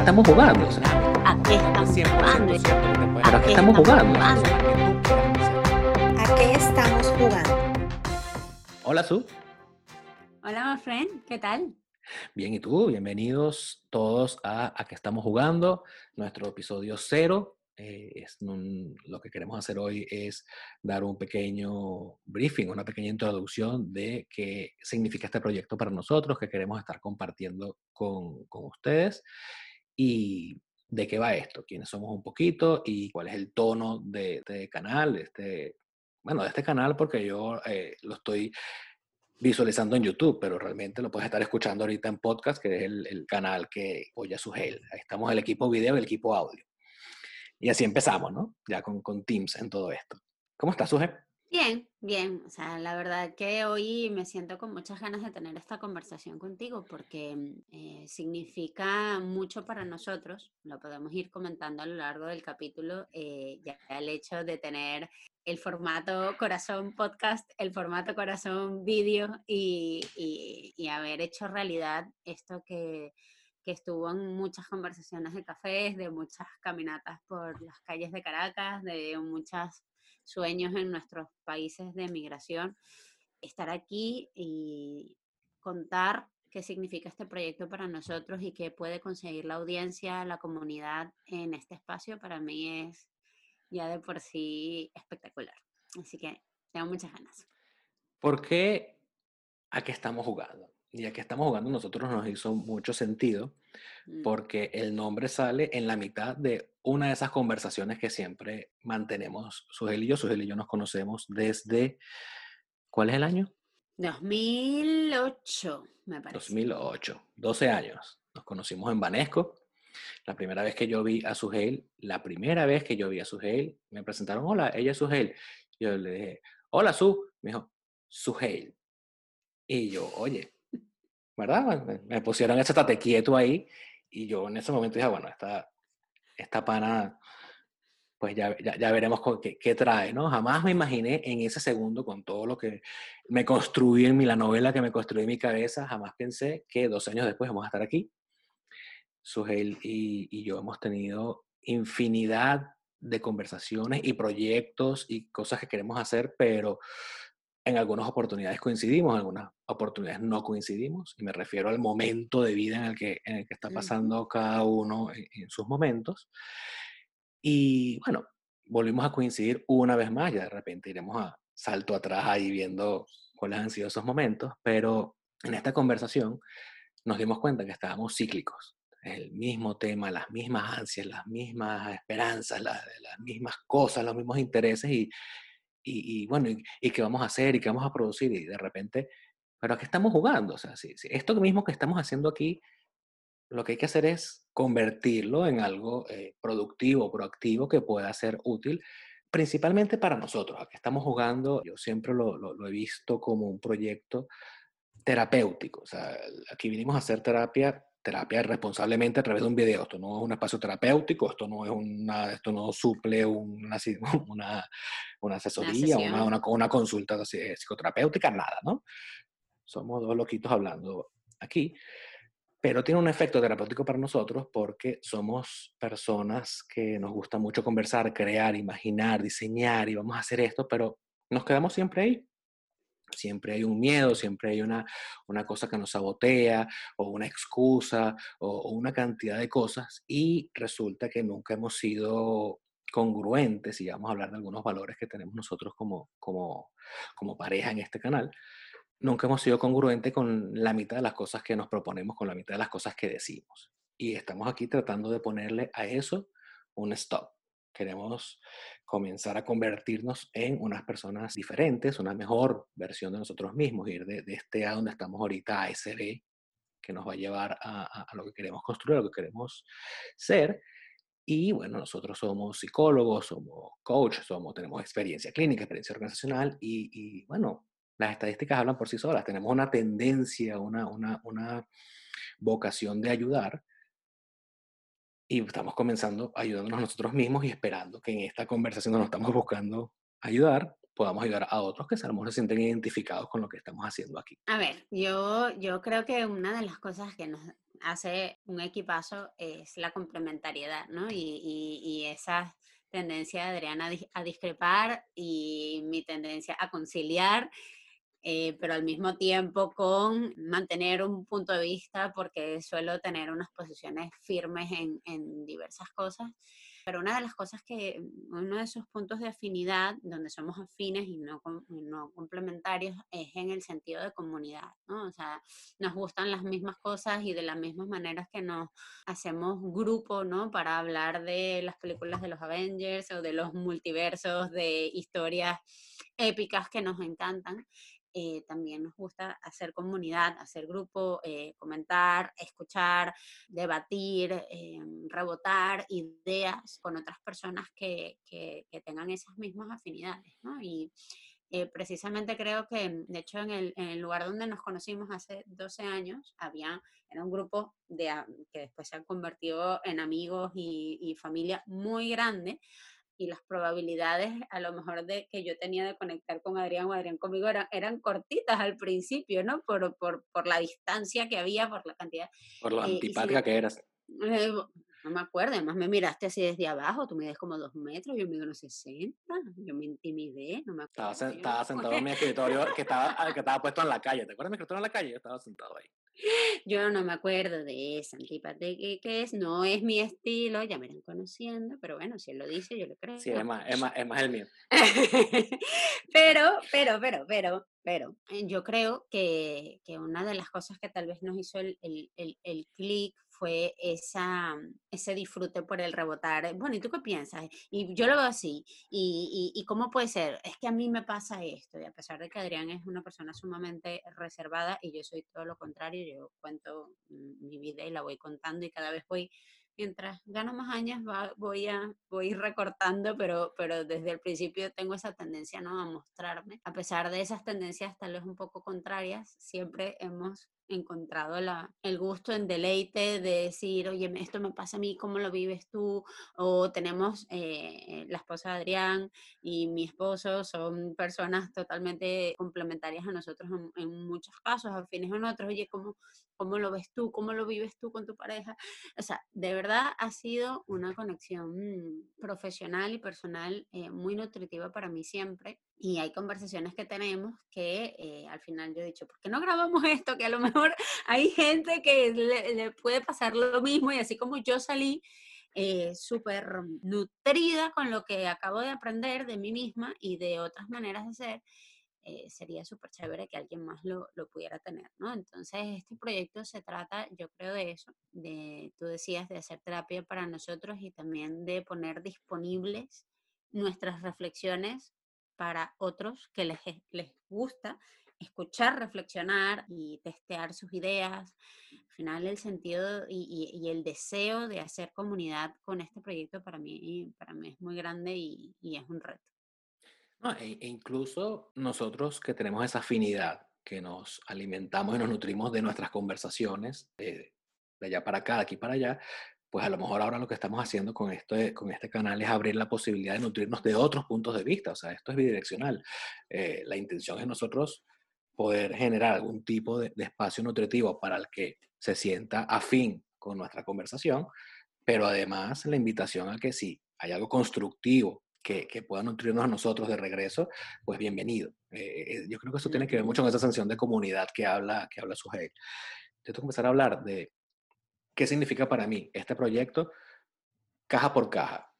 estamos jugando? O sea, ¿A qué estamos jugando? ¿Pero a qué estamos jugando? ¿A qué estamos jugando? Hola, Su. Hola, my friend. ¿Qué tal? Bien, ¿y tú? Bienvenidos todos a A qué estamos jugando, nuestro episodio cero. Eh, es lo que queremos hacer hoy es dar un pequeño briefing, una pequeña introducción de qué significa este proyecto para nosotros, que queremos estar compartiendo con, con ustedes y de qué va esto, quiénes somos un poquito y cuál es el tono de este canal, de este, bueno, de este canal porque yo eh, lo estoy visualizando en YouTube, pero realmente lo puedes estar escuchando ahorita en podcast, que es el, el canal que apoya su Ahí estamos el equipo video y el equipo audio. Y así empezamos, ¿no? Ya con, con Teams en todo esto. ¿Cómo estás, Suje? Bien, bien. O sea, la verdad que hoy me siento con muchas ganas de tener esta conversación contigo porque mm, eh, significa mucho para nosotros. Lo podemos ir comentando a lo largo del capítulo. Eh, ya el hecho de tener el formato corazón podcast, el formato corazón vídeo y, y, y haber hecho realidad esto que que estuvo en muchas conversaciones de cafés, de muchas caminatas por las calles de Caracas, de muchos sueños en nuestros países de migración. Estar aquí y contar qué significa este proyecto para nosotros y qué puede conseguir la audiencia, la comunidad en este espacio, para mí es ya de por sí espectacular. Así que tengo muchas ganas. ¿Por qué a qué estamos jugando? Y a qué estamos jugando nosotros nos hizo mucho sentido mm. porque el nombre sale en la mitad de una de esas conversaciones que siempre mantenemos Sugel y yo. Sugel y yo nos conocemos desde, ¿cuál es el año? 2008, me parece. 2008, 12 años. Nos conocimos en Banesco. La primera vez que yo vi a Sugel, la primera vez que yo vi a Sugel, me presentaron, hola, ella es Sugel. Yo le dije, hola Su. Me dijo, Sugel. Y yo, oye, ¿verdad? Me pusieron ese tate quieto ahí y yo en ese momento dije, bueno, esta, esta pana, pues ya, ya, veremos qué, qué, trae, ¿no? Jamás me imaginé en ese segundo, con todo lo que me construí en mi, la novela que me construí en mi cabeza, jamás pensé que dos años después vamos a estar aquí. Sugel y, y yo hemos tenido infinidad de conversaciones y proyectos y cosas que queremos hacer, pero en algunas oportunidades coincidimos, en algunas oportunidades no coincidimos, y me refiero al momento de vida en el que, en el que está pasando cada uno en, sus momentos. Y bueno, volvimos a coincidir una vez más, ya de repente iremos a salto atrás ahí viendo cuáles han sido esos momentos, pero en esta conversación nos dimos cuenta que estábamos cíclicos. El mismo tema, las mismas ansias, las mismas esperanzas, las, las mismas cosas, los mismos intereses y, y, bueno, y, qué vamos a hacer y qué vamos a producir y de repente, pero ¿a qué estamos jugando? O sea, si, esto mismo que estamos haciendo aquí, lo que hay que hacer es convertirlo en algo eh, productivo, proactivo, que pueda ser útil, principalmente para nosotros. ¿A qué estamos jugando? Yo siempre lo, he visto como un proyecto terapéutico. O sea, aquí vinimos a hacer terapia terapia responsablemente a través de un video. Esto no es un espacio terapéutico, esto no es una, esto no suple una, una, una asesoría, una, una, una, consulta eh, psicoterapéutica, nada, ¿no? Somos dos loquitos hablando aquí, pero tiene un efecto terapéutico para nosotros porque somos personas que nos gusta mucho conversar, crear, imaginar, diseñar y vamos a hacer esto, pero nos quedamos siempre ahí Siempre hay un miedo, siempre hay una, una cosa que nos sabotea o una excusa o, una cantidad de cosas y resulta que nunca hemos sido congruentes, y vamos a hablar de algunos valores que tenemos nosotros como, como, como pareja en este canal, nunca hemos sido congruentes con la mitad de las cosas que nos proponemos, con la mitad de las cosas que decimos. Y estamos aquí tratando de ponerle a eso un stop. Queremos comenzar a convertirnos en unas personas diferentes, una mejor versión de nosotros mismos, ir de, este a donde estamos ahorita a ese B que nos va a llevar a, lo que queremos construir, a lo que queremos ser. Y bueno, nosotros somos psicólogos, somos coaches, somos, tenemos experiencia clínica, experiencia organizacional y, y, bueno, las estadísticas hablan por sí solas. Tenemos una tendencia, una, una, una vocación de ayudar y estamos comenzando ayudándonos nosotros mismos y esperando que en esta conversación donde nos estamos buscando ayudar, podamos ayudar a otros que se se sienten identificados con lo que estamos haciendo aquí. A ver, yo, yo creo que una de las cosas que nos, hace un equipazo es la complementariedad, ¿no? Y, y, esa tendencia de Adriana a discrepar y mi tendencia a conciliar eh, pero al mismo tiempo con mantener un punto de vista porque suelo tener unas posiciones firmes en, en diversas cosas. Pero una de las cosas que, uno de esos puntos de afinidad, donde somos afines y no, no complementarios, es en el sentido de comunidad, ¿no? O sea, nos gustan las mismas cosas y de las mismas maneras que nos hacemos grupo, ¿no? Para hablar de las películas de los Avengers o de los multiversos, de historias épicas que nos encantan. Eh, también nos gusta hacer comunidad, hacer grupo, eh, comentar, escuchar, debatir, eh, rebotar ideas con otras personas que, que, tengan esas mismas afinidades, ¿no? Y precisamente creo que, de hecho, en el, en el, lugar donde nos conocimos hace 12 años, había, era un grupo de, que después se ha convertido en amigos y, y familia muy grande, y las probabilidades a lo mejor de que yo tenía de conectar con Adrián o Adrián conmigo eran, eran cortitas al principio, ¿no? Por, por, por la distancia que había, por la cantidad. Por lo eh, antipática que eras. Eh, no me acuerdo, además me miraste así desde abajo, tú mides como dos metros, yo mido unos 60, yo me intimidé, no me acuerdo. Estaba, estaba sentado en mi escritorio que estaba, que estaba puesto en la calle, ¿te acuerdas de mi escritorio en la calle? Yo estaba sentado ahí. Yo no me acuerdo de esa antipatía que, es, no es mi estilo, ya me irán conociendo, pero bueno, si él lo dice, yo lo creo. Sí, es más, es más, es más el mío. pero, pero, pero, pero, pero, eh, yo creo que, que, una de las cosas que tal vez nos hizo el, el, el, el clic fue esa, ese disfrute por el rebotar. Bueno, ¿y tú qué piensas? Y yo lo veo así. ¿Y, y, cómo puede ser? Es que a mí me pasa esto. Y a pesar de que Adrián es una persona sumamente reservada y yo soy todo lo contrario, yo cuento mi vida y la voy contando y cada vez voy mientras gano más años voy a voy recortando, pero, pero desde el principio tengo esa tendencia ¿no? a mostrarme. A pesar de esas tendencias tal vez un poco contrarias, siempre hemos encontrado el gusto en deleite de decir, oye, esto me pasa a mí, ¿cómo lo vives tú? O tenemos eh, la esposa de Adrián y mi esposo, son personas totalmente complementarias a nosotros en, muchos casos, afines en otros, oye, ¿cómo, ¿cómo lo ves tú? ¿Cómo lo vives tú con tu pareja? O sea, de verdad ha sido una conexión profesional y personal eh, muy nutritiva para mí siempre y hay conversaciones que tenemos que eh, al final yo he dicho, ¿por qué no grabamos esto? Que a lo mejor hay gente que le, puede pasar lo mismo y así como yo salí eh, súper nutrida con lo que acabo de aprender de mí misma y de otras maneras de ser, eh, sería súper chévere que alguien más lo, lo, pudiera tener, ¿no? Entonces, este proyecto se trata, yo creo, de eso, de, tú decías, de hacer terapia para nosotros y también de poner disponibles nuestras reflexiones para otros que les, les gusta escuchar, reflexionar y testear sus ideas. Al final el sentido y, el deseo de hacer comunidad con este proyecto para mí, para mí es muy grande y, es un reto. E, e, incluso nosotros que tenemos esa afinidad, que nos alimentamos y nos nutrimos de nuestras conversaciones, de allá para acá, de aquí para allá, pues a lo mejor ahora lo que estamos haciendo con, esto, con este canal es abrir la posibilidad de nutrirnos de otros puntos de vista. O sea, esto es bidireccional. Eh, la intención es nosotros poder generar algún tipo de, espacio nutritivo para el que se sienta afín con nuestra conversación, pero además la invitación a que si hay algo constructivo que, que pueda nutrirnos a nosotros de regreso, pues bienvenido. Eh, eh, yo creo que eso tiene que ver mucho con esa sensación de comunidad que habla, que habla Sujei. Yo tengo que empezar a hablar de, ¿Qué significa para mí este proyecto caja por caja?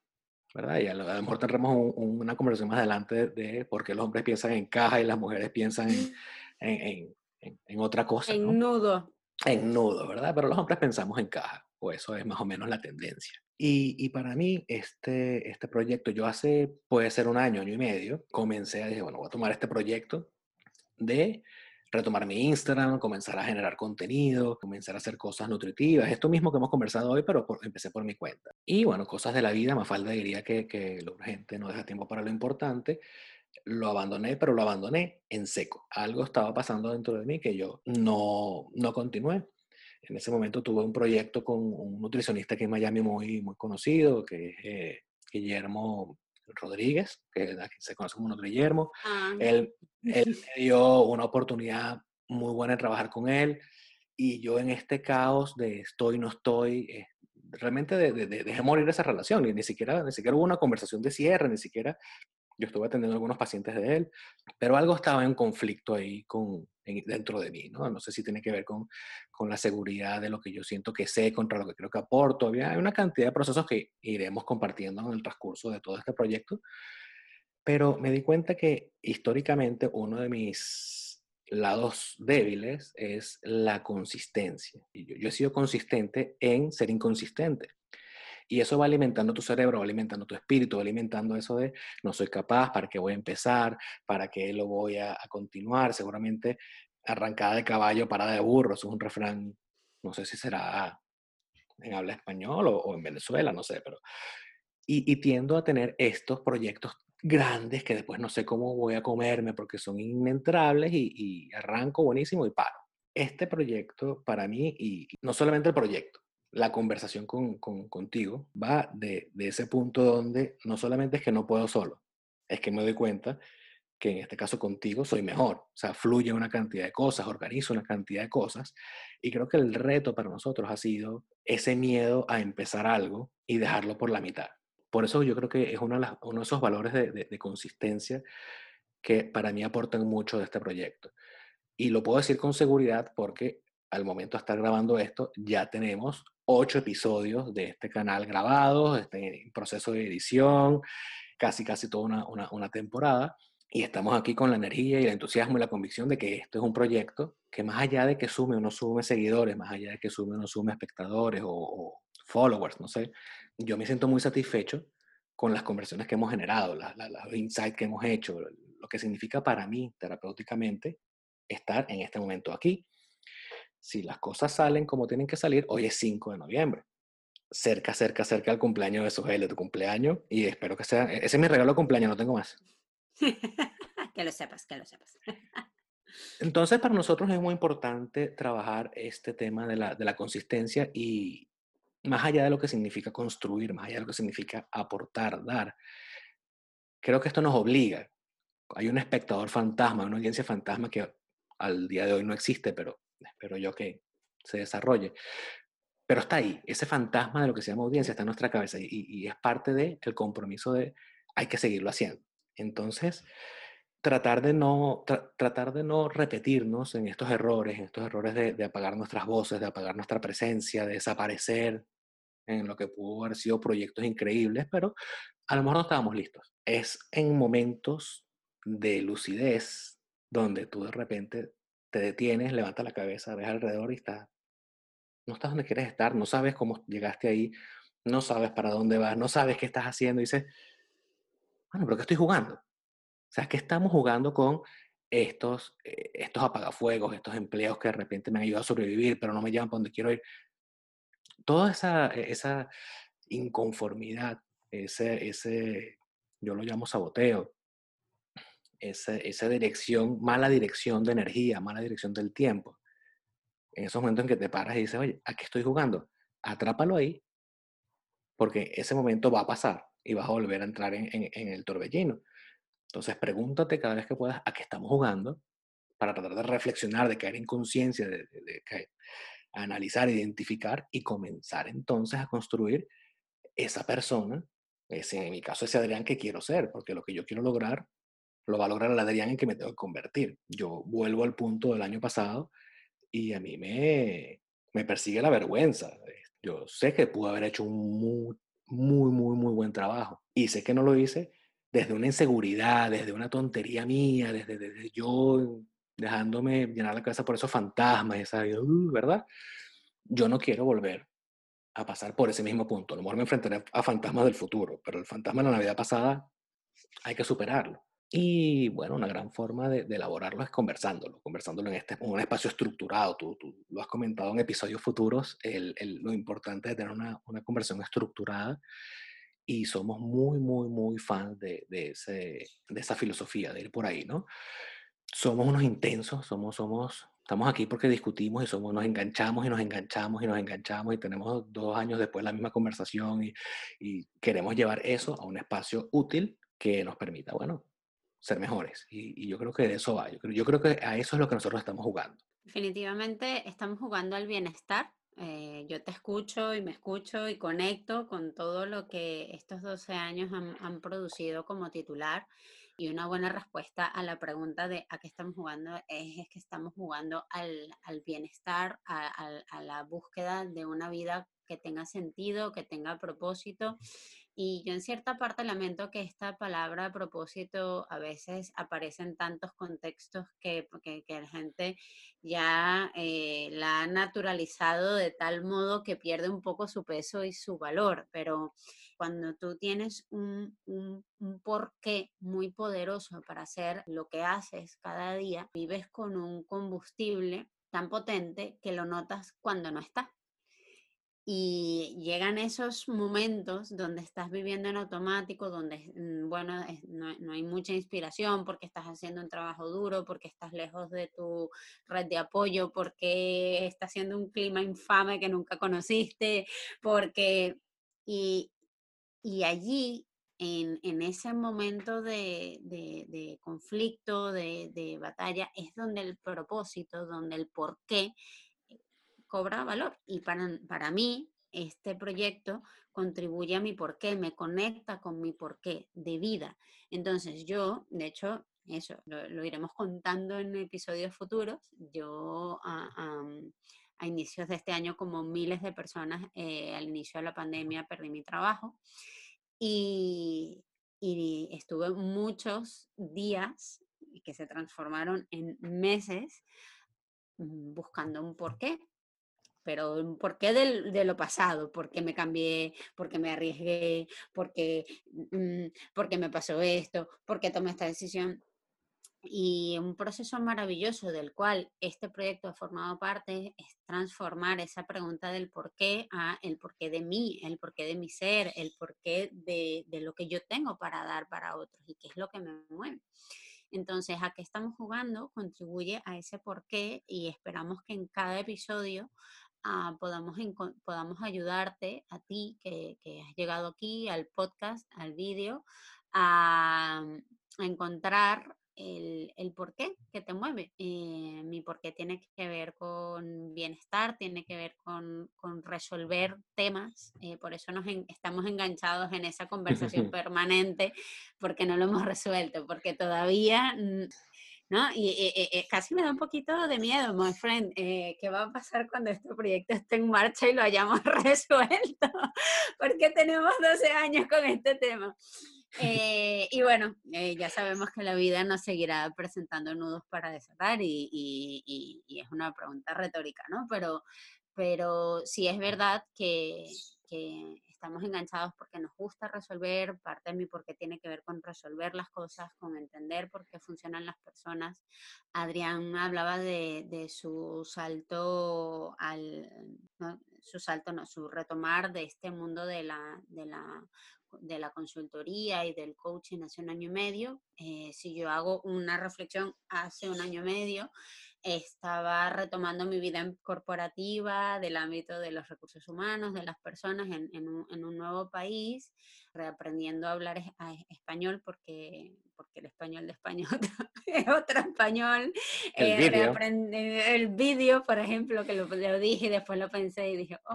¿verdad? Y a lo, mejor tendremos una conversación más adelante de, por qué los hombres piensan en caja y las mujeres piensan en, en, otra cosa. En nudo. En nudo, ¿verdad? Pero los hombres pensamos en caja, o eso es más o menos la tendencia. Y, y, para mí, este, este proyecto, yo hace, puede ser un año, año y medio, comencé a decir, bueno, voy a tomar este proyecto de retomar mi Instagram, comenzar a generar contenido, comenzar a hacer cosas nutritivas. Esto mismo que hemos conversado hoy, pero empecé por mi cuenta. Y bueno, cosas de la vida, más falta diría que, que lo urgente no deja tiempo para lo importante. Lo abandoné, pero lo abandoné en seco. Algo estaba pasando dentro de mí que yo no, no continué. En ese momento tuve un proyecto con un nutricionista que en Miami muy, muy conocido, que es eh, Guillermo Rodríguez, que se conoce como otro Guillermo. Ah. Él, él me dio una oportunidad muy buena de trabajar con él y yo en este caos de estoy, no estoy, eh, realmente de, de, de, dejé morir esa relación, y ni siquiera, ni siquiera hubo una conversación de cierre, ni siquiera yo estuve atendiendo a algunos pacientes de él, pero algo estaba en conflicto ahí con, dentro de mí, ¿no? No sé si tiene que ver con, con la seguridad de lo que yo siento que sé contra lo que creo que aporto. Había, hay una cantidad de procesos que iremos compartiendo en el transcurso de todo este proyecto, pero me di cuenta que históricamente uno de mis lados débiles es la consistencia. Yo, yo he sido consistente en ser inconsistente. Y eso va alimentando tu cerebro, va alimentando tu espíritu, va alimentando eso de no soy capaz, para qué voy a empezar, para qué lo voy a, continuar. Seguramente arrancada de caballo, parada de burro, eso es un refrán, no sé si será en habla español o, en Venezuela, no sé, pero... Y, tiendo a tener estos proyectos grandes que después no sé cómo voy a comerme porque son inentrables y arranco buenísimo y paro. Este proyecto para mí, y no solamente el proyecto, la conversación con, contigo va de, ese punto donde no solamente es que no puedo solo, es que me doy cuenta que en este caso contigo soy mejor. O sea, fluye una cantidad de cosas, organizo una cantidad de cosas. Y creo que el reto para nosotros ha sido ese miedo a empezar algo y dejarlo por la mitad. Por eso yo creo que es uno de, uno de esos valores de, de consistencia que para mí aportan mucho de este proyecto. Y lo puedo decir con seguridad porque al momento de estar grabando esto, ya tenemos ocho episodios de este canal grabados, este, en proceso de edición, casi, casi toda una, una, temporada. Y estamos aquí con la energía y el entusiasmo y la convicción de que esto es un proyecto que más allá de que sume o no sume seguidores, más allá de que sume o no sume espectadores o, followers, no sé, yo me siento muy satisfecho con las conversiones que hemos generado, los insights que hemos hecho, lo que significa para mí terapéuticamente estar en este momento aquí si las cosas salen como tienen que salir, hoy es 5 de noviembre. Cerca, cerca, cerca al cumpleaños de Sogel, de tu cumpleaños. Y espero que sea. Ese es mi regalo de cumpleaños, no tengo más. que lo sepas, que lo sepas. Entonces, para nosotros es muy importante trabajar este tema de la, de la consistencia y más allá de lo que significa construir, más allá de lo que significa aportar, dar. Creo que esto nos obliga. Hay un espectador fantasma, una audiencia fantasma que al día de hoy no existe, pero espero yo que se desarrolle. Pero está ahí, ese fantasma de lo que se llama audiencia está en nuestra cabeza y, es parte del compromiso de hay que seguirlo haciendo. Entonces, tratar de no, tratar de no repetirnos en estos errores, en estos errores de, de, apagar nuestras voces, de apagar nuestra presencia, de desaparecer en lo que pudo haber sido proyectos increíbles, pero a lo mejor no estábamos listos. Es en momentos de lucidez donde tú de repente te detienes, levantas la cabeza, ves alrededor y estás, no estás donde quieres estar, no sabes cómo llegaste ahí, no sabes para dónde vas, no sabes qué estás haciendo y dices, bueno, pero ¿qué estoy jugando? O sea, ¿qué estamos jugando con estos, eh, estos apagafuegos, estos empleos que de repente me han ayudado a sobrevivir, pero no me llevan para donde quiero ir? Toda esa, e, esa inconformidad, ese, ese, yo lo llamo saboteo, esa, dirección, mala dirección de energía, mala dirección del tiempo. En esos momentos en que te paras y dices, oye, ¿a qué estoy jugando? Atrápalo ahí, porque ese momento va a pasar y vas a volver a entrar en, el torbellino. Entonces pregúntate cada vez que puedas a qué estamos jugando para tratar de reflexionar, de caer en conciencia, de, de, analizar, identificar y comenzar entonces a construir esa persona, ese, en mi caso ese Adrián que quiero ser, porque lo que yo quiero lograr lo va a lograr el Adrián en que me tengo que convertir. Yo vuelvo al punto del año pasado y a mí me, me persigue la vergüenza. Yo sé que pude haber hecho un muy, muy, muy, muy buen trabajo y sé que no lo hice desde una inseguridad, desde una tontería mía, desde, desde yo dejándome llenar la cabeza por esos fantasmas, esa, uh, ¿verdad? Yo no quiero volver a pasar por ese mismo punto. A lo mejor me enfrentaré a fantasmas del futuro, pero el fantasma de la Navidad pasada hay que superarlo. Y bueno, una gran forma de, elaborarlo es conversándolo, conversándolo en, este, un espacio estructurado. Tú, tú, lo has comentado en episodios futuros, el, el, lo importante de tener una, una, conversación estructurada y somos muy, muy, muy fans de, de, ese, de esa filosofía, de ir por ahí, ¿no? Somos unos intensos, somos, somos, estamos aquí porque discutimos y somos, nos enganchamos y nos enganchamos y nos enganchamos y tenemos dos años después la misma conversación y, y queremos llevar eso a un espacio útil que nos permita, bueno, ser mejores. Y, yo creo que de eso va. Yo creo, yo creo que a eso es lo que nosotros estamos jugando. Definitivamente estamos jugando al bienestar. Eh, yo te escucho y me escucho y conecto con todo lo que estos 12 años han, han producido como titular. Y una buena respuesta a la pregunta de a qué estamos jugando es, es que estamos jugando al, al bienestar, a, a- a la búsqueda de una vida que tenga sentido, que tenga propósito. Y yo en cierta parte lamento que esta palabra propósito a veces aparece en tantos contextos que, que, que la gente ya eh, la ha naturalizado de tal modo que pierde un poco su peso y su valor. Pero cuando tú tienes un, un, un porqué muy poderoso para hacer lo que haces cada día, vives con un combustible tan potente que lo notas cuando no está. Y llegan esos momentos donde estás viviendo en automático, donde, mm, bueno, no, no hay mucha inspiración porque estás haciendo un trabajo duro, porque estás lejos de tu red de apoyo, porque está haciendo un clima infame que nunca conociste, porque... Y, y allí, en, en ese momento de, de- de conflicto, de, de batalla, es donde el propósito, donde el porqué cobra valor. Y para, para mí, este proyecto contribuye a mi porqué, me conecta con mi porqué de vida. Entonces yo, de hecho, eso lo, iremos contando en episodios futuros. Yo a, inicios de este año, como miles de personas, eh, al inicio de la pandemia perdí mi trabajo y, y estuve muchos días que se transformaron en meses buscando un porqué, pero un porqué del- de lo pasado, porque me cambié, porque me arriesgué, porque, mm, porque me pasó esto, porque tomé esta decisión. Y un proceso maravilloso del cual este proyecto ha formado parte es transformar esa pregunta del por qué a el porqué de mí, el porqué de mi ser, el porqué de, de lo que yo tengo para dar para otros y qué es lo que me mueve. Entonces, a qué estamos jugando contribuye a ese porqué y esperamos que en cada episodio ah, podamos, podamos ayudarte a ti que, que has llegado aquí al podcast, al vídeo, a, a encontrar el, el porqué que te mueve. Eh, mi porqué tiene que ver con bienestar, tiene que ver con, con resolver temas, eh, por eso nos en- estamos enganchados en esa conversación permanente, porque no lo hemos resuelto, porque todavía... ¿No? Y, y- y- y casi me da un poquito de miedo, my friend. eh, ¿Qué va a pasar cuando este proyecto esté en marcha y lo hayamos resuelto? Porque tenemos 12 años con este tema. Eh, y bueno, eh, ya sabemos que la vida nos seguirá presentando nudos para desatar y, es una pregunta retórica, ¿no? Pero, pero sí es verdad que estamos enganchados porque nos gusta resolver, parte de mí porque tiene que ver con resolver las cosas, con entender por qué funcionan las personas. Adrián hablaba de, de su salto al, no, su salto, no, su retomar de este mundo de la, de la de la consultoría y del coaching hace un año y medio. Eh, si yo hago una reflexión hace un año y medio, estaba retomando mi vida corporativa del ámbito de los recursos humanos, de las personas en, en un, en un nuevo país, reaprendiendo a hablar es- a- español porque, porque el español de España es otro español. El Eh, vídeo. el vídeo, por ejemplo, que lo, lo dije y después lo pensé y dije, oh,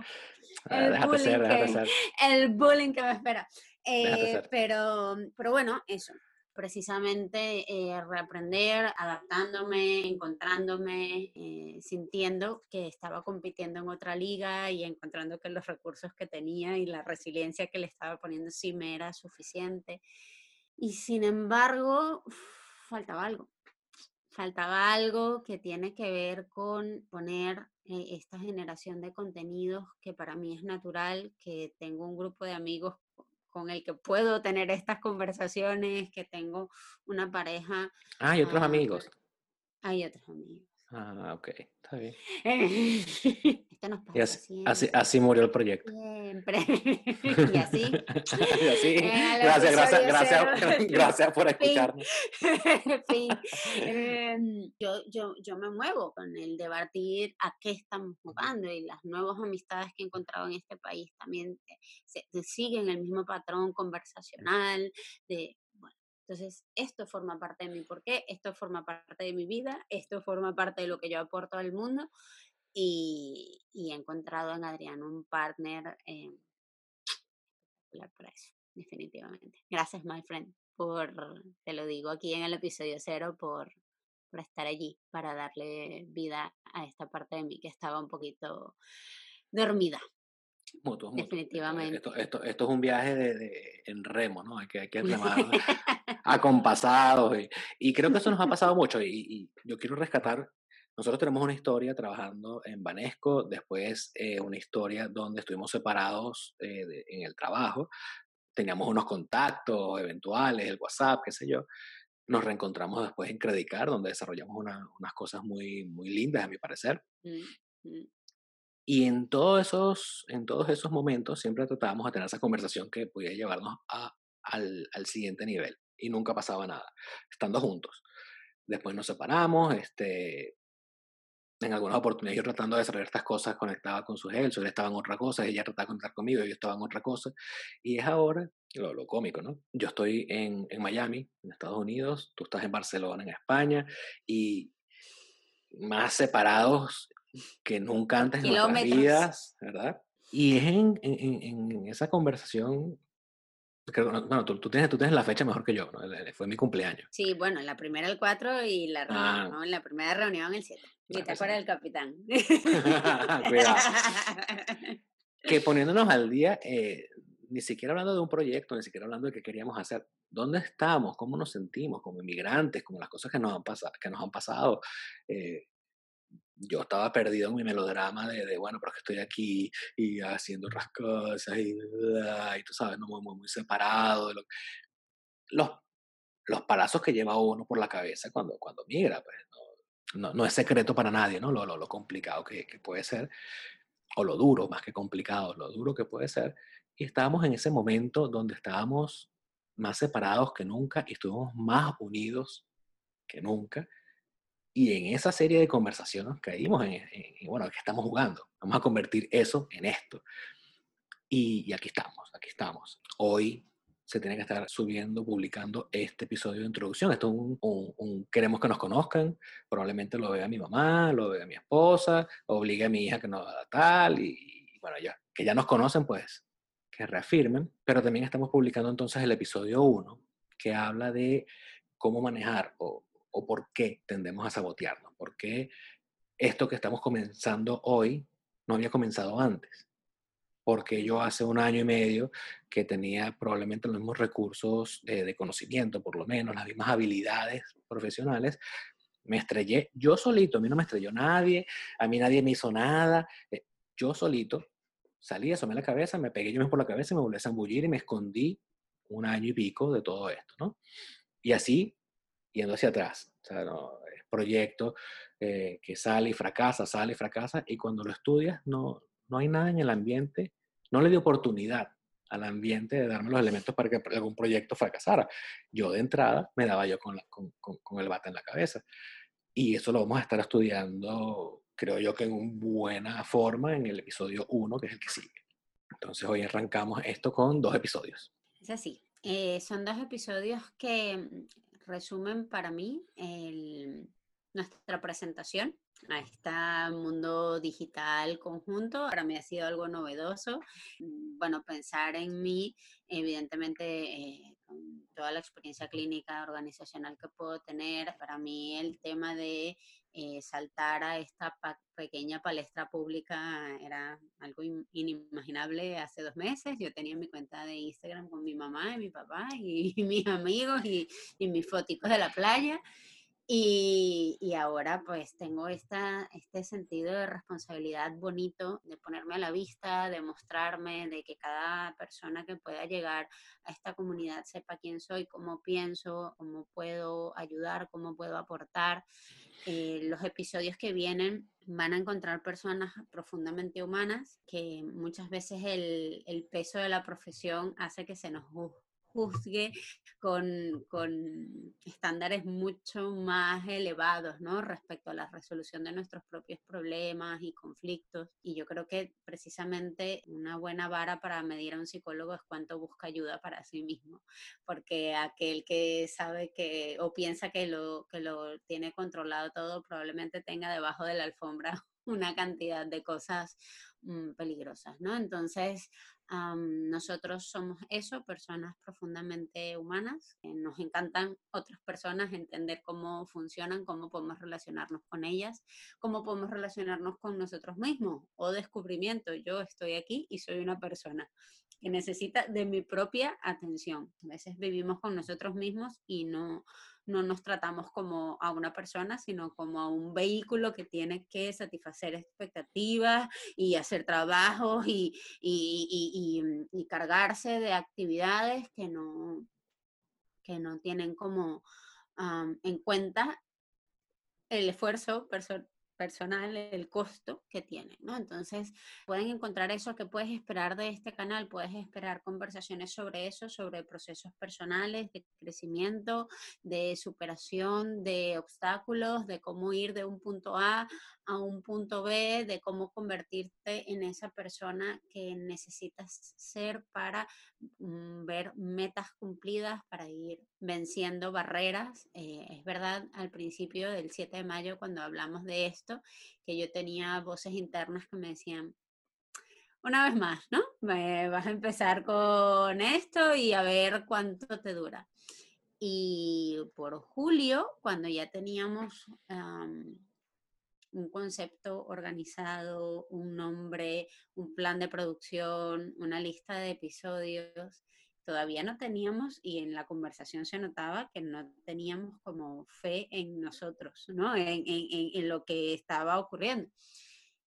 Ah, el ser, bullying déjate que, ser. el bullying que me espera. Eh, ser. pero, pero bueno, eso, precisamente eh, reaprender, adaptándome, encontrándome, eh, sintiendo que estaba compitiendo en otra liga y encontrando que los recursos que tenía y la resiliencia que le estaba poniendo sí me era suficiente. Y sin embargo, faltaba algo. Faltaba algo que tiene que ver con poner eh, esta generación de contenidos que para mí es natural, que tengo un grupo de amigos con el que puedo tener estas conversaciones, que tengo una pareja, Ah, y otros ah, amigos. hay otros amigos. Ah, ok, está bien. Nos Y pasa así, así, siempre. así murió el proyecto. Siempre. y así. Y así, gracias, gracias, gracias, gracias por escucharnos. fin. Em, yo, yo, yo me muevo con el debatir a qué estamos jugando y las nuevas amistades que he encontrado en este país también eh, se- se siguen el mismo patrón conversacional de, Entonces, esto forma parte de mi porqué, esto forma parte de mi vida, esto forma parte de lo que yo aporto al mundo y, he encontrado en Adrián un partner eh, espectacular para eso, definitivamente. Gracias, my friend, por, te lo digo aquí en el episodio cero, por, por estar allí, para darle vida a esta parte de mí que estaba un poquito dormida. Definitivamente. Esto, esto, esto, es un viaje de, en remo, ¿no? Hay que, hay que remar acompasados. Y, y, creo que eso nos ha pasado mucho. Y, y, yo quiero rescatar, nosotros tenemos una historia trabajando en Banesco, después eh, una historia donde estuvimos separados eh, en el trabajo. Teníamos unos contactos eventuales, el WhatsApp, qué sé yo. Nos reencontramos después en Credicar, donde desarrollamos una, unas cosas muy, muy lindas, a mi parecer. Mm, mm. Y en todos esos, en todos esos momentos siempre tratábamos de tener esa conversación que podía llevarnos a, al, al, siguiente nivel. Y nunca pasaba nada, estando juntos. Después nos separamos, este, en algunas oportunidades yo tratando de desarrollar estas cosas conectaba con su él, él estaba en otra cosa, ella trataba de conectar conmigo, yo estaba en otra cosa. Y es ahora lo, lo cómico, ¿no? Yo estoy en, en Miami, en Estados Unidos, tú estás en Barcelona, en España, y más separados que nunca antes en nuestras vidas, ¿verdad? Y es en, en, en esa conversación, bueno, tú, tú, tienes, tú tienes la fecha mejor que yo, ¿no? Fue mi cumpleaños. Sí, bueno, la primera el 4 y la reunión, ah. ¿no? La primera reunión el 7. Y te acuerdas del capitán. Cuidado. que poniéndonos al día, eh, ni siquiera hablando de un proyecto, ni siquiera hablando de qué queríamos hacer, ¿dónde estamos? ¿Cómo nos sentimos como inmigrantes? Como las cosas que nos han, pasado, que nos han pasado. Eh, yo estaba perdido en mi melodrama de, de, bueno, pero es que estoy aquí y haciendo otras cosas y, y tú sabes, ¿no? muy, muy, muy separado. De lo, los, los palazos que lleva uno por la cabeza cuando, cuando migra, pues no, no, no es secreto para nadie, ¿no? Lo, lo, lo complicado que, que, puede ser, o lo duro, más que complicado, lo duro que puede ser. Y estábamos en ese momento donde estábamos más separados que nunca y estuvimos más unidos que nunca y en esa serie de conversaciones caímos en, en, bueno, que estamos jugando. Vamos a convertir eso en esto. Y, aquí estamos, aquí estamos. Hoy se tiene que estar subiendo, publicando este episodio de introducción. Esto es un, un, queremos que nos conozcan. Probablemente lo vea mi mamá, lo vea mi esposa, obligue a mi hija que no haga tal. Y, y bueno, ya, que ya nos conocen, pues que reafirmen. Pero también estamos publicando entonces el episodio 1, que habla de cómo manejar o o por qué tendemos a sabotearnos, por qué esto que estamos comenzando hoy no había comenzado antes. Porque yo hace un año y medio que tenía probablemente los mismos recursos de, de conocimiento, por lo menos, las mismas habilidades profesionales, me estrellé yo solito, a mí no me estrelló nadie, a mí nadie me hizo nada, eh, yo solito salí, asomé la cabeza, me pegué yo mismo por la cabeza, me volví a zambullir y me escondí un año y pico de todo esto, ¿no? Y así yendo hacia atrás. O sea, no, proyecto eh, que sale y fracasa, sale y fracasa, y cuando lo estudias no, no hay nada en el ambiente, no le dio oportunidad al ambiente de darme los elementos para que algún proyecto fracasara. Yo de entrada me daba yo con, con, el bate en la cabeza. Y eso lo vamos a estar estudiando, creo yo que en buena forma en el episodio 1, que es el que sigue. Entonces hoy arrancamos esto con dos episodios. Es así. Eh, son dos episodios que resumen para mí el, nuestra presentación a este mundo digital conjunto. Para mí ha sido algo novedoso. Mm, bueno, pensar en mí, evidentemente, eh, con toda la experiencia clínica organizacional que puedo tener, para mí el tema de eh, saltar a esta pequeña palestra pública era algo inimaginable hace dos meses. Yo tenía mi cuenta de Instagram con mi mamá y mi papá y, mis amigos y, y mis fotos de la playa. Y, ahora pues tengo esta, este sentido de responsabilidad bonito de ponerme a la vista, de mostrarme, de que cada persona que pueda llegar a esta comunidad sepa quién soy, cómo pienso, cómo puedo ayudar, cómo puedo aportar. Eh, los episodios que vienen van a encontrar personas profundamente humanas que muchas veces el, el peso de la profesión hace que se nos juzgue con, con, estándares mucho más elevados, ¿no? Respecto a la resolución de nuestros propios problemas y conflictos. Y yo creo que precisamente una buena vara para medir a un psicólogo es cuánto busca ayuda para sí mismo, porque aquel que sabe que o piensa que lo, que lo tiene controlado todo probablemente tenga debajo de la alfombra una cantidad de cosas mm, peligrosas, ¿no? Entonces, nosotros somos eso, personas profundamente humanas. nos encantan otras personas, entender cómo funcionan, cómo podemos relacionarnos con ellas, cómo podemos relacionarnos con nosotros mismos o descubrimiento. Yo estoy aquí y soy una persona que necesita de mi propia atención. A veces vivimos con nosotros mismos y no, no nos tratamos como a una persona, sino como a un vehículo que tiene que satisfacer expectativas y hacer trabajos y, cargarse de actividades que no, que no tienen como en cuenta el esfuerzo personal personal el costo que tiene, ¿no? Entonces, pueden encontrar eso que puedes esperar de este canal, puedes esperar conversaciones sobre eso, sobre procesos personales, de crecimiento, de superación, de obstáculos, de cómo ir de un punto A a un punto B, de cómo convertirte en esa persona que necesitas ser para mm, ver metas cumplidas, para ir venciendo barreras. Eh, es verdad, al principio del 7 de mayo, cuando hablamos de esto, que yo tenía voces internas que me decían, una vez más, ¿no? vas a empezar con esto y a ver cuánto te dura. Y por julio, cuando ya teníamos un concepto organizado, un nombre, un plan de producción, una lista de episodios. Todavía no teníamos, y en la conversación se notaba que no teníamos como fe en nosotros, ¿no? En, lo que estaba ocurriendo.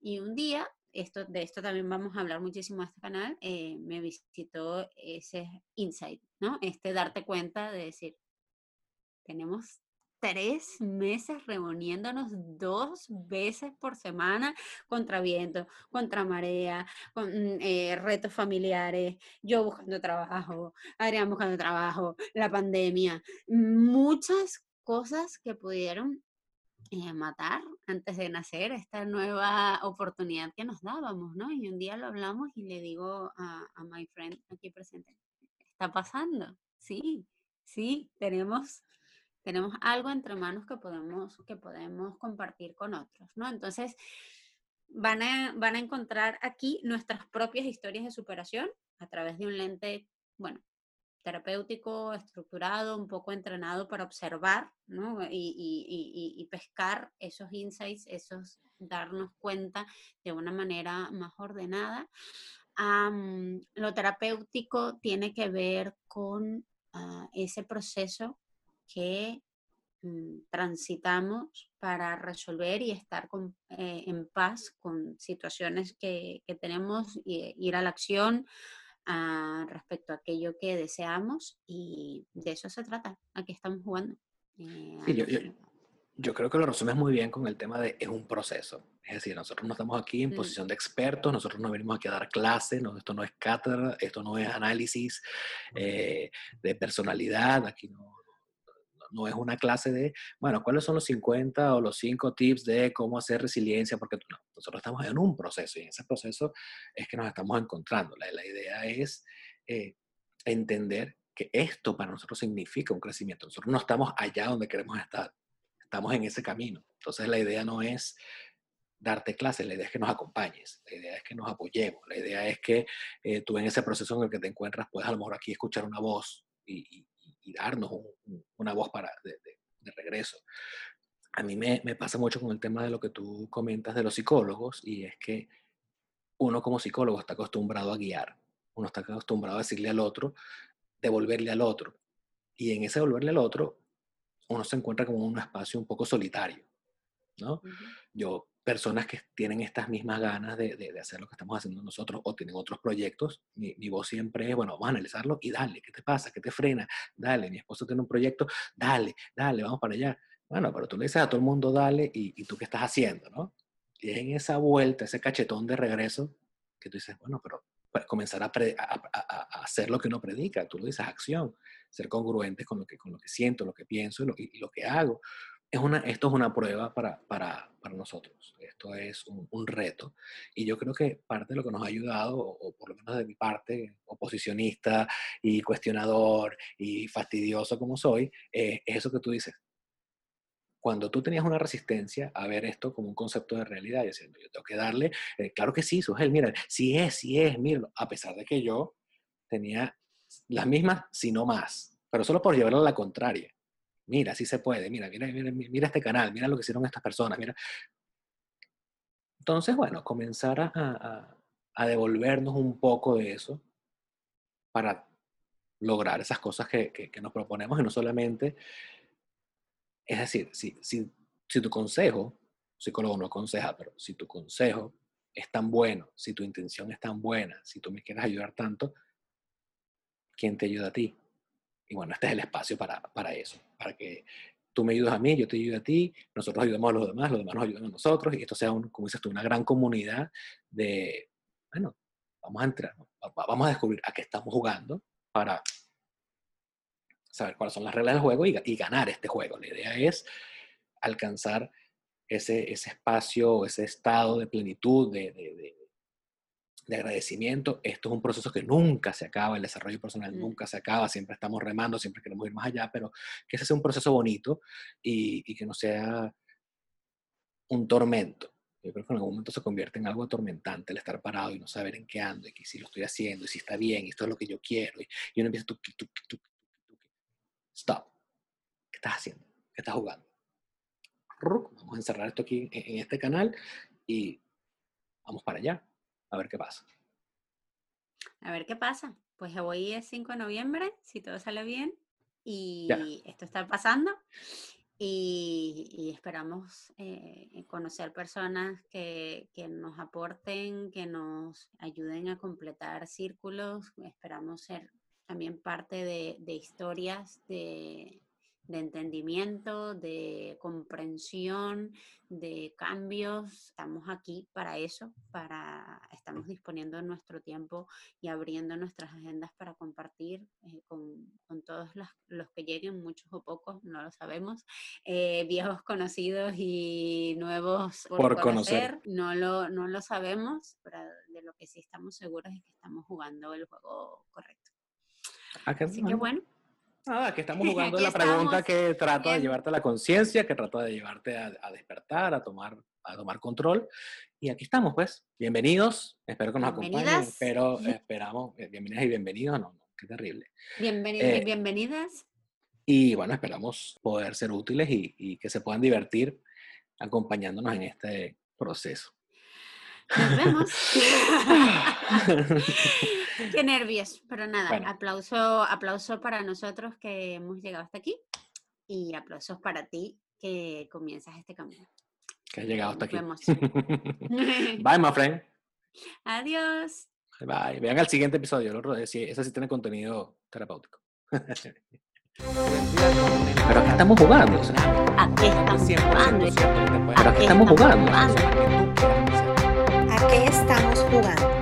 Y un día, esto, de esto también vamos a hablar muchísimo en este canal, eh, me visitó ese insight, ¿no? Este darte cuenta de decir, tenemos tres meses reuniéndonos dos veces por semana contra viento, contra marea, con mm, eh, retos familiares, yo buscando trabajo, Adrián buscando trabajo, la pandemia, muchas cosas que pudieron eh, matar antes de nacer esta nueva oportunidad que nos dábamos, ¿no? Y un día lo hablamos y le digo a, a my friend aquí presente, está pasando, sí, sí, tenemos tenemos algo entre manos que podemos, que podemos compartir con otros, ¿no? Entonces, van a, van a encontrar aquí nuestras propias historias de superación a través de un lente, bueno, terapéutico, estructurado, un poco entrenado para observar, ¿no? Y, pescar esos insights, esos darnos cuenta de una manera más ordenada. lo terapéutico tiene que ver con ah, ese proceso que mm, transitamos para resolver y estar eh, en paz con situaciones que, tenemos, y ir a la acción ah, respecto a aquello que deseamos y de eso se trata. Aquí estamos jugando. Eh, yo, creo que lo resumes muy bien con el tema de es un proceso. Es decir, nosotros no estamos aquí en mm. posición de expertos, nosotros no venimos aquí a dar clases, no, esto no es cátedra, esto no es análisis eh, de personalidad, aquí no, no es una clase de, bueno, ¿cuáles son los 50 o los 5 tips de cómo hacer resiliencia? Porque no, nosotros estamos en un proceso y en ese proceso es que nos estamos encontrando. La, idea es eh, entender que esto para nosotros significa un crecimiento. Nosotros no estamos allá donde queremos estar, estamos en ese camino. Entonces la idea no es darte clases, la idea es que nos acompañes, la idea es que nos apoyemos, la idea es que eh, tú en ese proceso en el que te encuentras puedes a lo mejor aquí escuchar una voz y darnos una voz para, de, regreso. A mí me, me, pasa mucho con el tema de lo que tú comentas de los psicólogos y es que uno como psicólogo está acostumbrado a guiar, uno está acostumbrado a decirle al otro, devolverle al otro. Y en ese devolverle al otro, uno se encuentra como en un espacio un poco solitario, ¿no? Yo personas que tienen estas mismas ganas de, de, hacer lo que estamos haciendo nosotros o tienen otros proyectos, mi, mi, voz siempre es, bueno, vamos a analizarlo y dale, ¿qué te pasa? ¿Qué te frena? Dale, mi esposo tiene un proyecto, dale, dale, vamos para allá. Bueno, pero tú le dices a todo el mundo, dale, y, y tú qué estás haciendo, ¿no? Y es en esa vuelta, ese cachetón de regreso, que tú dices, bueno, pero pues, comenzar a, hacer lo que uno predica, tú lo dices, acción, ser congruentes con lo que, con lo que siento, lo que pienso y lo, que hago. Es una, esto es una prueba para, para, para nosotros, esto es un, un, reto. Y yo creo que parte de lo que nos ha ayudado, o, por lo menos de mi parte, oposicionista y cuestionador y fastidioso como soy, es eso que tú dices, cuando tú tenías una resistencia a ver esto como un concepto de realidad, y diciendo, yo tengo que darle, eh, claro que sí, Sugel, mira, sí es, sí es, míralo, a pesar de que yo tenía las mismas, si no más, pero solo por llevarlo a la contraria. Mira, sí se puede, mira, mira, mira, mira este canal, mira lo que hicieron estas personas, mira. Entonces, bueno, comenzar a, a, a devolvernos un poco de eso para lograr esas cosas que, que, que nos proponemos y no solamente es decir, si, si, si tu consejo, psicólogo no aconseja, pero si tu consejo es tan bueno, si tu intención es tan buena, si tú me quieres ayudar tanto, ¿quién te ayuda a ti? Y bueno, este es el espacio para, para eso, para que tú me ayudes a mí, yo te ayudo a ti, nosotros ayudamos a los demás, los demás nos ayudan a nosotros, y esto sea, un, como dices tú, una gran comunidad de, bueno, vamos a entrar, vamos a descubrir a qué estamos jugando para saber cuáles son las reglas del juego y, ganar este juego. La idea es alcanzar ese, ese espacio, ese estado de plenitud, de, agradecimiento. Esto es un proceso que nunca se acaba, el desarrollo personal mm. nunca se acaba, siempre estamos remando, siempre queremos ir más allá, pero que ese sea un proceso bonito y, y que no sea un tormento. Yo creo que en algún momento se convierte en algo atormentante el estar parado y no saber en qué ando y que si lo estoy haciendo y si está bien y esto es lo que yo quiero. Y, y uno empieza, tú, tú, stop. ¿Qué estás haciendo? ¿Qué estás jugando? Vamos a encerrar esto aquí en este canal y vamos para allá a ver qué pasa. A ver qué pasa. Pues hoy es 5 de noviembre, si todo sale bien, y esto está pasando. Y, esperamos eh, conocer personas que, que, nos aporten, que nos ayuden a completar círculos. Esperamos ser también parte de, de historias de, de entendimiento, de comprensión, de cambios. Estamos aquí para eso, para estamos disponiendo nuestro tiempo y abriendo nuestras agendas para compartir eh, con, con, todos los, los, que lleguen, muchos o pocos, no lo sabemos, eh, viejos conocidos y nuevos por, conocer, No, lo, no lo sabemos, pero de lo que sí estamos seguros es que estamos jugando el juego correcto. Ah, Así que bueno. Nada, que estamos jugando la pregunta que trata de llevarte a la conciencia, que trata de llevarte a, despertar, a tomar, a tomar control. Y aquí estamos, pues. Bienvenidos. Espero que nos acompañen. Pero esperamos, eh, bienvenidas y bienvenidos. No, no, qué terrible. Bienvenidos y eh, bienvenidas. Y bueno, esperamos poder ser útiles y, y que se puedan divertir acompañándonos en este proceso. Nos vemos. Qué nervios, pero nada, aplauso, aplauso para nosotros que hemos llegado hasta aquí y aplausos para ti que comienzas este camino. Que has llegado hasta aquí. Bye, my friend. Adiós. Bye. Vean el siguiente episodio, ese sí tiene contenido terapéutico. Pero aquí estamos jugando. ¿A qué estamos jugando? Pero aquí estamos jugando.